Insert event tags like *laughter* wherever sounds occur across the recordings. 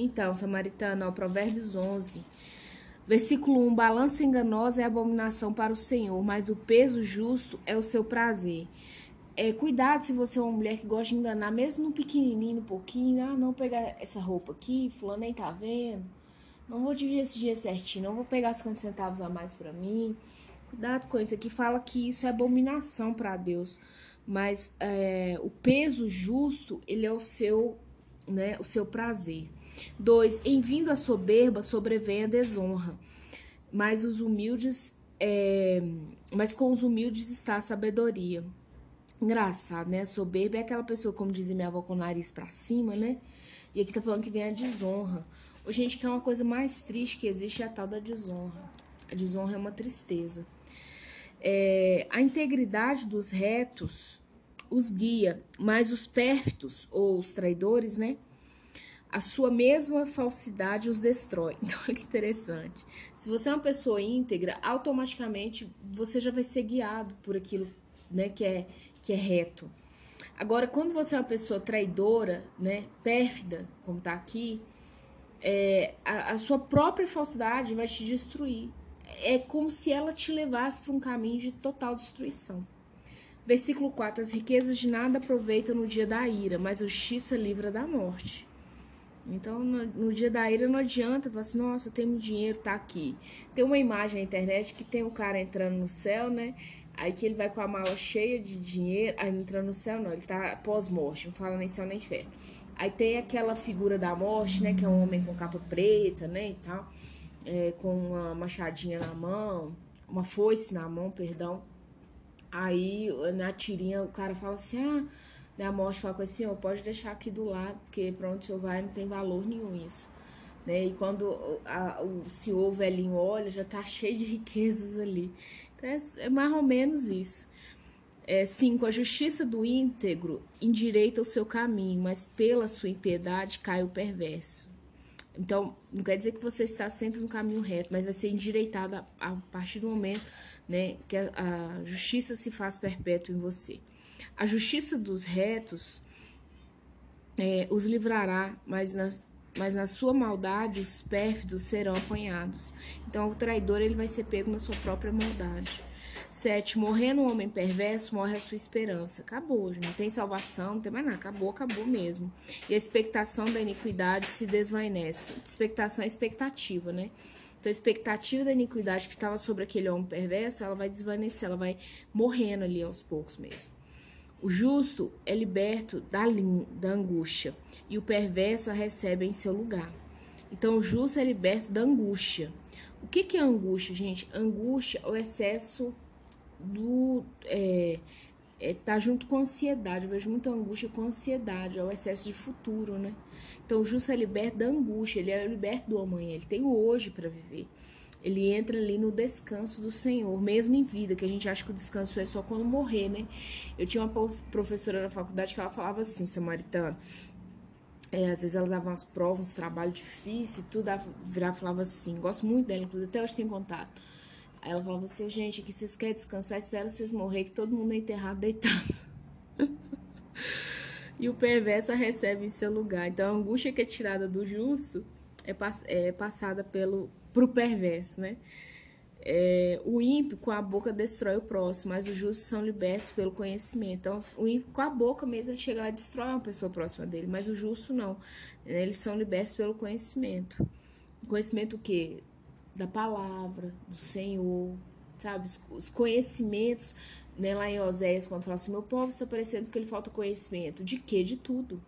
Então, Samaritana, ó, Provérbios 11. Versículo 1: Balança enganosa é abominação para o Senhor, mas o peso justo é o seu prazer. É, cuidado se você é uma mulher que gosta de enganar, mesmo no pequenininho, no pouquinho. Ah, não pegar essa roupa aqui, fulano nem tá vendo. Não vou dividir esse dia certinho, não vou pegar 50 centavos a mais para mim. Cuidado com isso aqui, fala que isso é abominação para Deus. Mas é, o peso justo, ele é o seu, né, o seu prazer. Dois, em vindo a soberba, sobrevém a desonra. Mas os humildes, é, mas com os humildes está a sabedoria. Engraçado, né? Soberba é aquela pessoa, como dizia minha avó, com o nariz pra cima, né? E aqui tá falando que vem a desonra. Ô, gente, que é uma coisa mais triste que existe é a tal da desonra. A desonra é uma tristeza. É, a integridade dos retos os guia, mas os pérfidos, ou os traidores, né? A sua mesma falsidade os destrói. *laughs* Então, olha que interessante. Se você é uma pessoa íntegra, automaticamente você já vai ser guiado por aquilo né, que, é, que é reto. Agora, quando você é uma pessoa traidora, né, pérfida, como está aqui, é, a, a sua própria falsidade vai te destruir. É como se ela te levasse para um caminho de total destruição. Versículo 4: As riquezas de nada aproveitam no dia da ira, mas a justiça livra da morte. Então, no, no, dia da ira não adianta falar assim, nossa, eu tenho dinheiro, tá aqui. Tem uma imagem na internet que tem um cara entrando no céu, né? Aí que ele vai com a mala cheia de dinheiro, aí entrando no céu não, ele tá pós-morte, não fala nem céu nem inferno. Aí tem aquela figura da morte, né? Que é um homem com capa preta, né? E tal. É, com uma machadinha na mão, uma foice na mão, perdão. Aí na tirinha o cara fala assim: ah, né, a morte fala com assim: senhor, pode deixar aqui do lado, porque pra onde o senhor vai não tem valor nenhum isso. Né? E quando a, o senhor velhinho olha, já tá cheio de riquezas ali. Então é, é mais ou menos isso. É, cinco, a justiça do íntegro endireita o seu caminho, mas pela sua impiedade cai o perverso. Então, não quer dizer que você está sempre no caminho reto, mas vai ser endireitado a, a partir do momento né, que a, a justiça se faz perpétua em você. A justiça dos retos é, os livrará, mas nas, mas na sua maldade os pérfidos serão apanhados. Então, o traidor ele vai ser pego na sua própria maldade. 7. Morrendo um homem perverso, morre a sua esperança. Acabou, não tem salvação, não tem mais nada. Acabou, acabou mesmo. E a expectação da iniquidade se desvanece. Expectação é expectativa, né? Então, a expectativa da iniquidade que estava sobre aquele homem perverso, ela vai desvanecer, ela vai morrendo ali aos poucos mesmo. O justo é liberto da, da angústia e o perverso a recebe em seu lugar. Então, o justo é liberto da angústia. O que, que é angústia, gente? Angústia é o excesso do. É, é, tá junto com ansiedade. Eu vejo muita angústia com ansiedade, é o excesso de futuro, né? Então, o justo é liberto da angústia, ele é liberto do amanhã, ele tem o hoje para viver. Ele entra ali no descanso do Senhor, mesmo em vida, que a gente acha que o descanso é só quando morrer, né? Eu tinha uma professora na faculdade que ela falava assim, samaritana. É, às vezes ela dava umas provas, uns trabalhos difíceis e tudo, virava falava assim, gosto muito dela, inclusive até hoje tem contato Aí ela falava assim, gente, que vocês querem descansar, espera vocês morrer, que todo mundo é enterrado deitado. *laughs* e o perverso recebe em seu lugar. Então a angústia que é tirada do justo é, pass é passada pelo pro perverso, né? É, o ímpio com a boca destrói o próximo, mas os justos são libertos pelo conhecimento. Então, o ímpio com a boca mesmo ele chega lá e destrói uma pessoa próxima dele, mas o justo não. Eles são libertos pelo conhecimento. Conhecimento o quê? da palavra, do Senhor, sabe? Os, os conhecimentos, né? Lá em Oséias, quando fala assim, meu povo está parecendo que ele falta conhecimento. De quê? De tudo.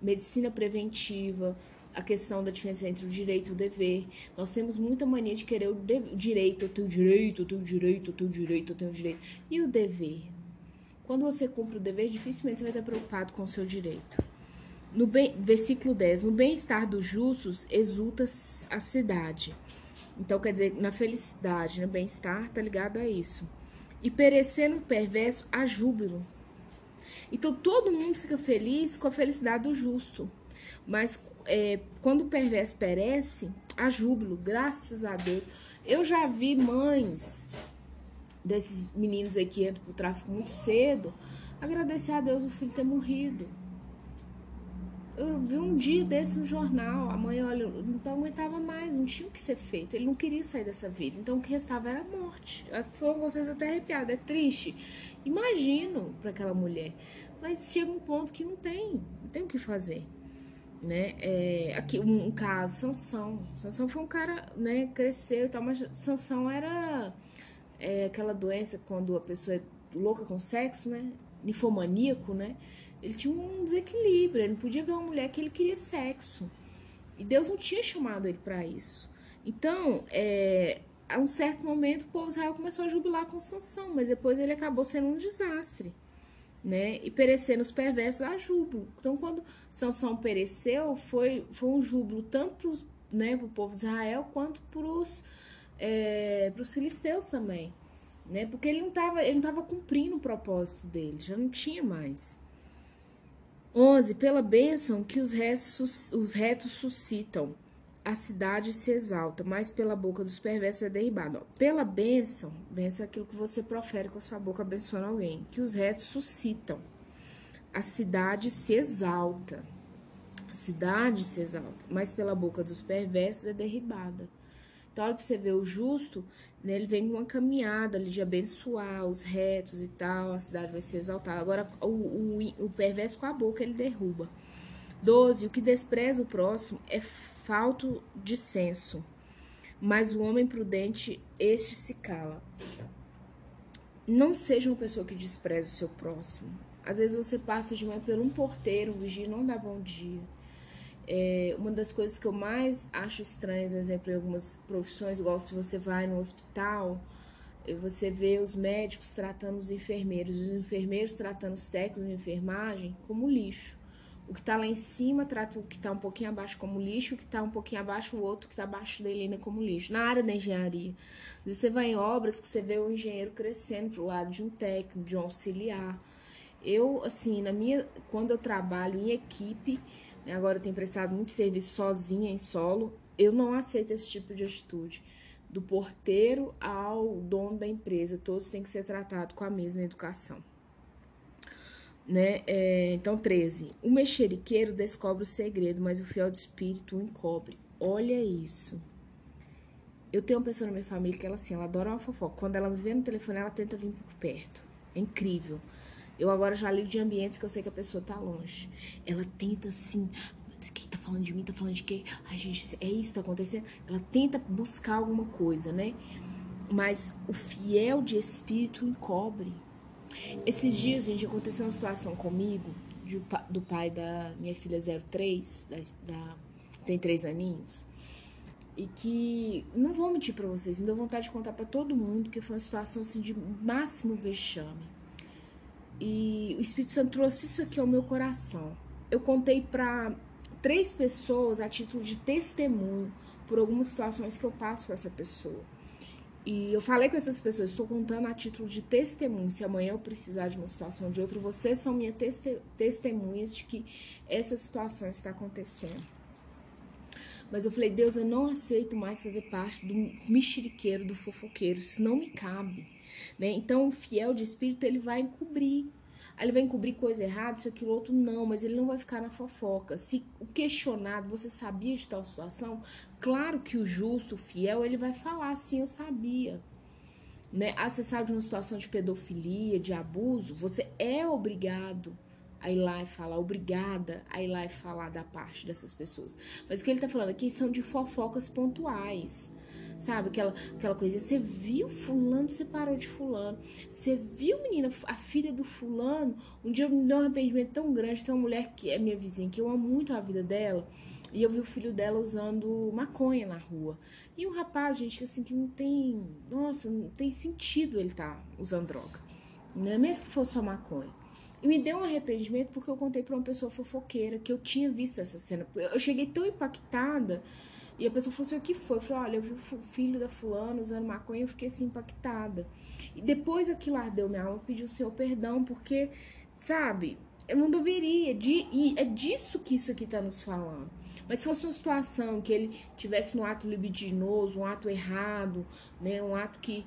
Medicina preventiva, a questão da diferença entre o direito e o dever. Nós temos muita mania de querer o, de, direito, eu tenho direito, eu tenho direito, eu tenho direito, eu tenho direito. E o dever? Quando você cumpre o dever, dificilmente você vai estar preocupado com o seu direito. No bem, versículo 10: No bem-estar dos justos exulta a cidade. Então, quer dizer, na felicidade, no bem-estar, está ligado a isso. E perecendo o perverso, há júbilo. Então, todo mundo fica feliz com a felicidade do justo. Mas é, quando o perverso perece, há júbilo, graças a Deus. Eu já vi mães desses meninos aí que entram pro tráfico muito cedo agradecer a Deus o filho ter morrido. Eu vi um dia desse no jornal, a mãe, olha, não aguentava mais, não tinha o que ser feito. Ele não queria sair dessa vida. Então o que restava era a morte. Foram vocês até arrepiados, é triste. Imagino para aquela mulher. Mas chega um ponto que não tem, não tem o que fazer. Né? É, aqui um, caso, Sansão. Sansão foi um cara, né, cresceu e tal, mas Sansão era é, aquela doença quando a pessoa é louca com sexo, né? Nifomaníaco, né? Ele tinha um desequilíbrio, ele não podia ver uma mulher que ele queria sexo. E Deus não tinha chamado ele para isso. Então, é, a um certo momento, o povo Israel começou a jubilar com Sansão, mas depois ele acabou sendo um desastre. Né? E perecendo os perversos a júbilo. Então, quando Sansão pereceu, foi, foi um júbilo tanto para né, o povo de Israel quanto para os é, filisteus também. Né? Porque ele não estava ele não cumprindo o propósito dele, já não tinha mais. 11. Pela bênção que os, restos, os retos suscitam, a cidade se exalta, mas pela boca dos perversos é derribada. Pela bênção, bênção é aquilo que você profere com a sua boca abençoando alguém, que os retos suscitam, a cidade se exalta. A cidade se exalta, mas pela boca dos perversos é derribada. Então, olha para você ver, o justo, né, ele vem com uma caminhada ali de abençoar os retos e tal, a cidade vai ser exaltada. Agora, o, o, o perverso com a boca ele derruba. 12. O que despreza o próximo é falto de senso, mas o homem prudente, este se cala. Não seja uma pessoa que despreza o seu próximo. Às vezes você passa de manhã por um porteiro, um vigia não dá bom dia é, uma das coisas que eu mais acho estranhas, por exemplo, em algumas profissões, igual se você vai no hospital, você vê os médicos tratando os enfermeiros, os enfermeiros tratando os técnicos de enfermagem como lixo. O que está lá em cima trata o que está um pouquinho abaixo como lixo, o que está um pouquinho abaixo, o outro que está abaixo dele ainda como lixo. Na área da engenharia, você vai em obras que você vê o engenheiro crescendo para o lado de um técnico, de um auxiliar. Eu, assim, na minha, quando eu trabalho em equipe, né, agora eu tenho prestado muito serviço sozinha, em solo, eu não aceito esse tipo de atitude. Do porteiro ao dono da empresa, todos têm que ser tratados com a mesma educação. Né? É, então, 13. O mexeriqueiro descobre o segredo, mas o fiel de espírito o encobre. Olha isso. Eu tenho uma pessoa na minha família que ela assim, ela adora uma fofoca. Quando ela me vê no telefone, ela tenta vir por perto. É incrível. Eu agora já ligo de ambientes que eu sei que a pessoa tá longe. Ela tenta assim. Quem tá falando de mim? Tá falando de quem? Ai, gente, é isso que tá acontecendo? Ela tenta buscar alguma coisa, né? Mas o fiel de espírito encobre. Esses dias, gente, aconteceu uma situação comigo, de, do pai da minha filha 03, da, da, tem três aninhos, e que, não vou mentir para vocês, me deu vontade de contar para todo mundo que foi uma situação assim, de máximo vexame. E o Espírito Santo trouxe isso aqui ao meu coração. Eu contei para três pessoas a título de testemunho por algumas situações que eu passo com essa pessoa. E eu falei com essas pessoas, estou contando a título de testemunho. Se amanhã eu precisar de uma situação de outra, vocês são minhas teste testemunhas de que essa situação está acontecendo. Mas eu falei, Deus, eu não aceito mais fazer parte do mexeriqueiro, do fofoqueiro. Isso não me cabe. Né? Então, o fiel de espírito, ele vai encobrir. Aí ele vai encobrir coisa errada, isso, aquilo, outro, não, mas ele não vai ficar na fofoca. Se o questionado, você sabia de tal situação, claro que o justo, o fiel, ele vai falar, sim, eu sabia. Né? Ah, você sabe de uma situação de pedofilia, de abuso, você é obrigado a ir lá e falar, obrigada a ir lá e falar da parte dessas pessoas. Mas o que ele tá falando aqui são de fofocas pontuais. Sabe, aquela, aquela coisa, você viu fulano, você parou de fulano. Você viu, menina, a filha do fulano. Um dia me deu um arrependimento tão grande. Tem uma mulher que é minha vizinha, que eu amo muito a vida dela. E eu vi o filho dela usando maconha na rua. E um rapaz, gente, que assim, que não tem. Nossa, não tem sentido ele tá usando droga. Né? Mesmo que fosse só maconha. E me deu um arrependimento porque eu contei para uma pessoa fofoqueira que eu tinha visto essa cena. Eu cheguei tão impactada e a pessoa falou assim: o que foi? Eu falei: olha, eu vi o filho da fulana usando maconha e eu fiquei assim impactada. E depois aquilo ardeu minha alma, pediu o seu perdão, porque, sabe, eu não deveria. De, e é disso que isso aqui tá nos falando. Mas se fosse uma situação que ele tivesse um ato libidinoso, um ato errado, né, um ato que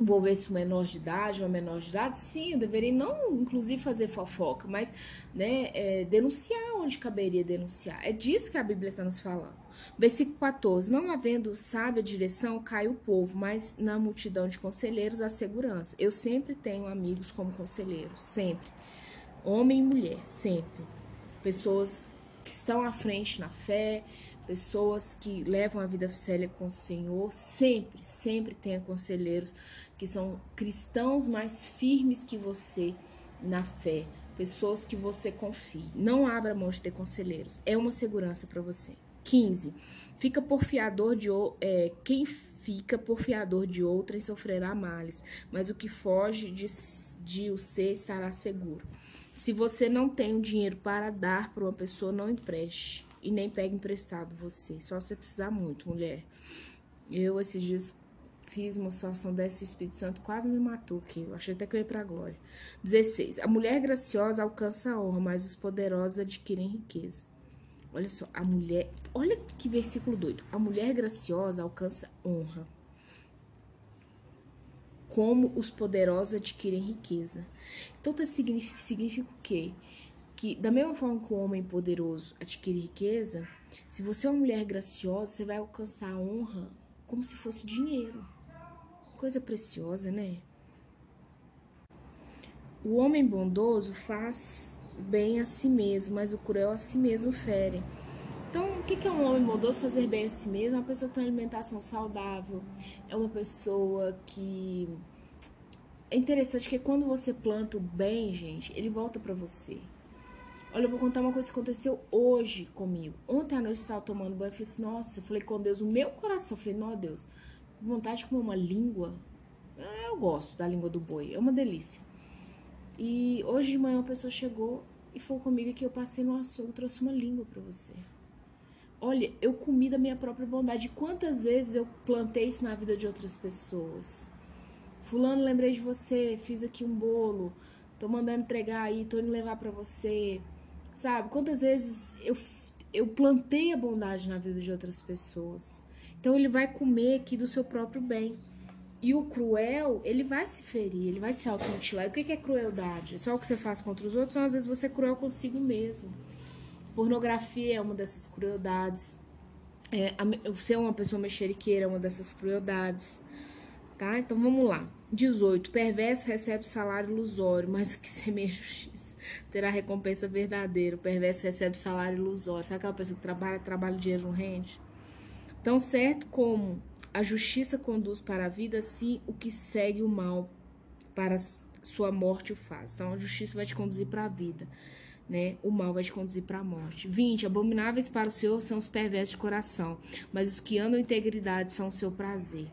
envolvesse um menor de idade, uma menor de idade, sim, eu deveria não, inclusive, fazer fofoca, mas né, é, denunciar onde caberia denunciar. É disso que a Bíblia está nos falando. Versículo 14: Não havendo sábia direção, cai o povo, mas na multidão de conselheiros a segurança. Eu sempre tenho amigos como conselheiros, sempre. Homem e mulher, sempre. Pessoas que estão à frente na fé, pessoas que levam a vida séria com o Senhor, sempre, sempre tenha conselheiros que são cristãos mais firmes que você na fé, pessoas que você confie. Não abra mão de ter conselheiros, é uma segurança para você. 15. Fica por fiador de é, quem fica por fiador de outrem sofrerá males, mas o que foge de, de o ser estará seguro. Se você não tem o dinheiro para dar para uma pessoa, não empreste e nem pegue emprestado você. Só você precisar muito, mulher. Eu esses dias fiz uma situação dessa, o Espírito Santo quase me matou aqui. Eu achei até que eu ia pra glória. 16. A mulher graciosa alcança a honra, mas os poderosos adquirem riqueza. Olha só, a mulher. Olha que versículo doido. A mulher graciosa alcança honra. Como os poderosos adquirem riqueza. Então, tá, significa, significa o quê? que da mesma forma que o homem poderoso adquire riqueza, se você é uma mulher graciosa, você vai alcançar a honra como se fosse dinheiro. Coisa preciosa, né? O homem bondoso faz bem a si mesmo, mas o cruel a si mesmo fere. Então, o que é um homem bondoso? Fazer bem a si mesmo é uma pessoa que tem uma alimentação saudável, é uma pessoa que. É interessante que quando você planta o bem, gente, ele volta para você. Olha, eu vou contar uma coisa que aconteceu hoje comigo. Ontem à noite eu estava tomando banho e falei assim, nossa, eu falei com Deus, o meu coração. Eu falei, não, Deus, vontade de comer uma língua. Ah, eu gosto da língua do boi, é uma delícia. E hoje de manhã uma pessoa chegou e falou comigo que eu passei no açougue e trouxe uma língua para você. Olha, eu comi da minha própria bondade. Quantas vezes eu plantei isso na vida de outras pessoas? Fulano, lembrei de você, fiz aqui um bolo, tô mandando entregar aí, tô indo levar para você. Sabe? Quantas vezes eu, eu plantei a bondade na vida de outras pessoas. Então ele vai comer aqui do seu próprio bem. E o cruel, ele vai se ferir, ele vai se automutilar. E o que é crueldade? É só o que você faz contra os outros, ou às vezes você é cruel consigo mesmo. Pornografia é uma dessas crueldades. É, ser uma pessoa mexeriqueira é uma dessas crueldades. Tá? Então vamos lá. 18. Perverso recebe salário ilusório, mas o que semeia justiça terá recompensa verdadeira. O perverso recebe salário ilusório. Sabe aquela pessoa que trabalha, trabalha, o dinheiro não rende? Tão certo como a justiça conduz para a vida, assim o que segue o mal para sua morte o faz. Então a justiça vai te conduzir para a vida. Né? O mal vai te conduzir para a morte. 20. Abomináveis para o Senhor são os perversos de coração, mas os que andam em integridade são o seu prazer.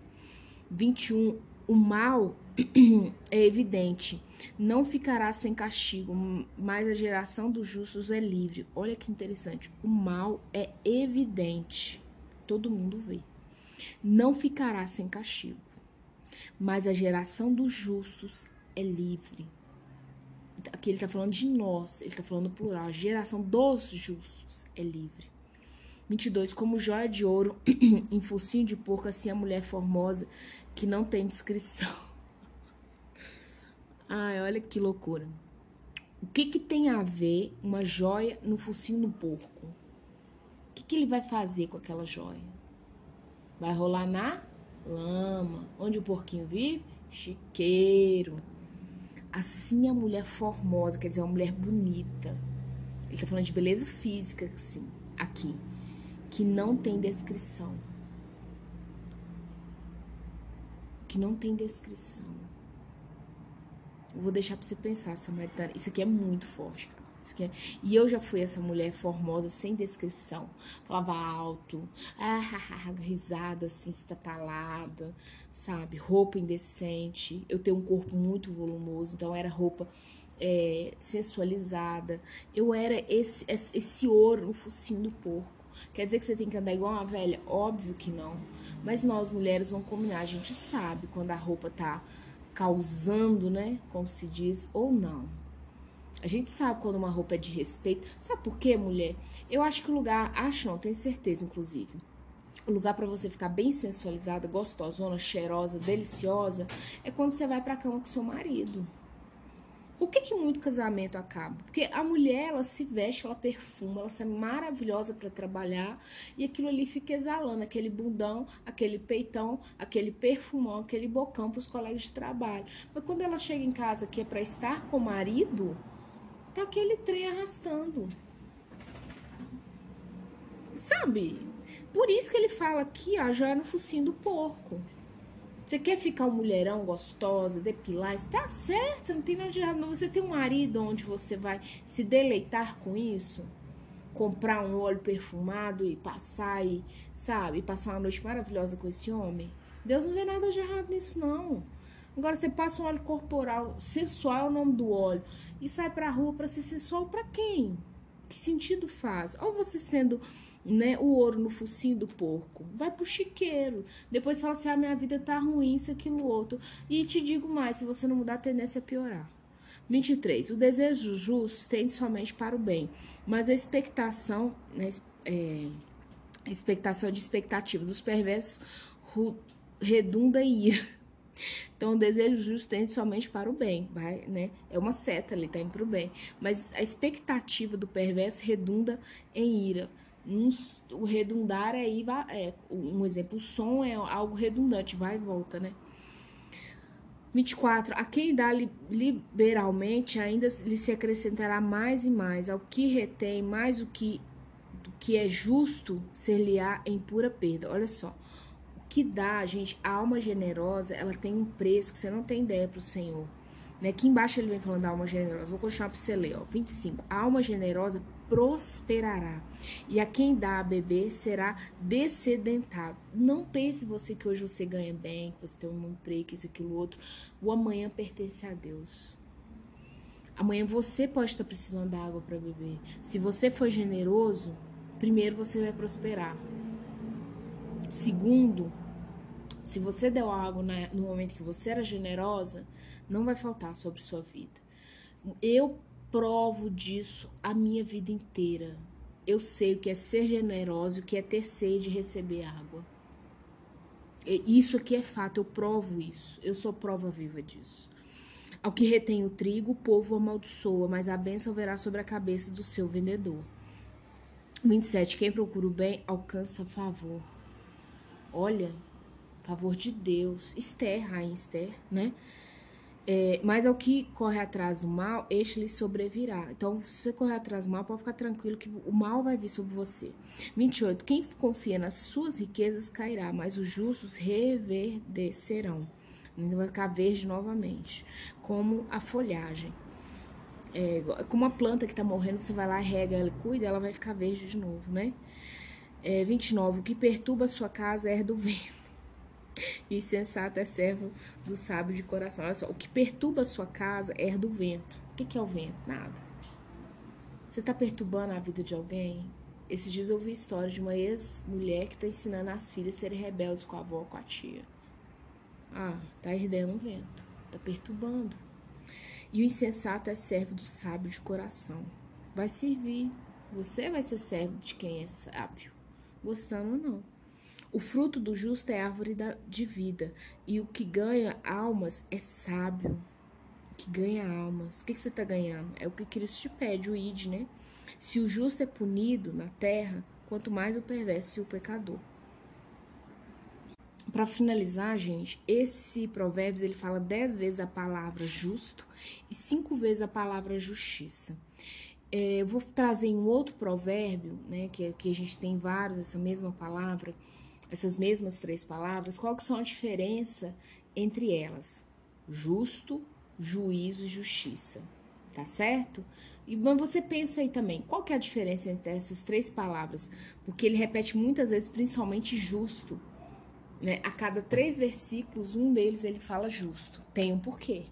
21 o mal *clears throat* é evidente, não ficará sem castigo, mas a geração dos justos é livre. Olha que interessante. O mal é evidente, todo mundo vê. Não ficará sem castigo, mas a geração dos justos é livre. Aqui ele está falando de nós, ele está falando plural. A geração dos justos é livre. 22. Como joia de ouro *clears throat* em focinho de porco, assim a mulher formosa que não tem descrição. *laughs* Ai, olha que loucura. O que, que tem a ver uma joia no focinho do porco? O que, que ele vai fazer com aquela joia? Vai rolar na lama. Onde o porquinho vive? Chiqueiro. Assim a mulher formosa, quer dizer, uma mulher bonita. Ele tá falando de beleza física, sim, aqui. Que não tem descrição. que não tem descrição. Eu vou deixar pra você pensar, Samaritana. Isso aqui é muito forte, cara. É... E eu já fui essa mulher formosa, sem descrição. Falava alto, ah, risada assim, estatalada, sabe? Roupa indecente. Eu tenho um corpo muito volumoso, então era roupa é, sensualizada. Eu era esse, esse, esse ouro no focinho do porco. Quer dizer que você tem que andar igual uma velha? Óbvio que não. Mas nós mulheres vamos combinar, a gente sabe quando a roupa tá causando, né? Como se diz, ou não. A gente sabe quando uma roupa é de respeito. Sabe por quê, mulher? Eu acho que o lugar, acho não, tenho certeza, inclusive. o lugar para você ficar bem sensualizada, gostosona, cheirosa, deliciosa, é quando você vai pra cama com seu marido. Por que, que muito casamento acaba? Porque a mulher, ela se veste, ela perfuma, ela sai maravilhosa para trabalhar e aquilo ali fica exalando, aquele bundão, aquele peitão, aquele perfumão, aquele bocão para os colegas de trabalho. Mas quando ela chega em casa que é para estar com o marido, tá aquele trem arrastando. Sabe? Por isso que ele fala aqui, ó, já no focinho do porco. Você quer ficar um mulherão gostosa, depilar, isso tá certo, não tem nada de errado. Mas você tem um marido onde você vai se deleitar com isso? Comprar um óleo perfumado e passar e, sabe, passar uma noite maravilhosa com esse homem? Deus não vê nada de errado nisso, não. Agora você passa um óleo corporal, sensual é o nome do óleo, e sai pra rua pra ser sensual pra quem? Que sentido faz? Ou você sendo né, o ouro no focinho do porco. Vai pro chiqueiro. Depois fala assim: ah, minha vida tá ruim, isso, aquilo, outro. E te digo mais: se você não mudar, a tendência é piorar. 23. O desejo justo tende somente para o bem, mas a expectação, né, é, a expectação de expectativa dos perversos redunda em ira. Então, o desejo justo tende somente para o bem, vai, né? É uma seta ali, tá indo para o bem. Mas a expectativa do perverso redunda em ira um, o redundar aí é um exemplo, o som é algo redundante, vai e volta, né? 24. A quem dá liberalmente ainda lhe se acrescentará mais e mais. Ao que retém mais o que, do que é justo ser-lhe-á em pura perda. Olha só. Que dá, gente, a alma generosa, ela tem um preço que você não tem ideia para o Senhor. Né? Aqui embaixo ele vem falando da alma generosa. Vou continuar para você ler. Ó. 25. A alma generosa prosperará, e a quem dá a beber será descedentado. Não pense você que hoje você ganha bem, que você tem um emprego, isso, aquilo, outro. O amanhã pertence a Deus. Amanhã você pode estar precisando da água para beber. Se você for generoso, primeiro você vai prosperar. Segundo, se você deu água no momento que você era generosa, não vai faltar sobre sua vida. Eu provo disso a minha vida inteira. Eu sei o que é ser generoso, o que é ter sede de receber água. Isso aqui é fato, eu provo isso. Eu sou prova viva disso. Ao que retém o trigo, o povo amaldiçoa, mas a bênção verá sobre a cabeça do seu vendedor. 27. Quem procura o bem alcança favor. Olha, favor de Deus. Esther, rainha Esther, né? É, mas ao que corre atrás do mal, este lhe sobrevirá. Então, se você correr atrás do mal, pode ficar tranquilo que o mal vai vir sobre você. 28. Quem confia nas suas riquezas cairá, mas os justos reverdecerão. Então, vai ficar verde novamente, como a folhagem. É, como uma planta que está morrendo, você vai lá, rega ela, cuida, ela vai ficar verde de novo, né? É, 29. O que perturba a sua casa é do vento e sensato é servo do sábio de coração. Olha só, o que perturba a sua casa é do vento. O que é o vento? Nada. Você está perturbando a vida de alguém? Esses dias eu a história de uma ex-mulher que está ensinando as filhas a serem rebeldes com a avó, com a tia. Ah, tá herdando o vento. Tá perturbando. E o insensato é servo do sábio de coração. Vai servir. Você vai ser servo de quem é sábio. Gostando ou não. O fruto do justo é árvore de vida, e o que ganha almas é sábio. Que ganha almas. O que, que você está ganhando? É o que Cristo te pede, o id, né? Se o justo é punido na terra, quanto mais o perverso e o pecador. Para finalizar, gente, esse provérbios ele fala dez vezes a palavra justo e cinco vezes a palavra justiça. É, eu vou trazer um outro provérbio, né, que, que a gente tem vários, essa mesma palavra, essas mesmas três palavras, qual que são a diferença entre elas? Justo, juízo e justiça. Tá certo? E mas você pensa aí também, qual que é a diferença entre essas três palavras? Porque ele repete muitas vezes, principalmente justo. Né? A cada três versículos, um deles ele fala justo. Tem um porquê.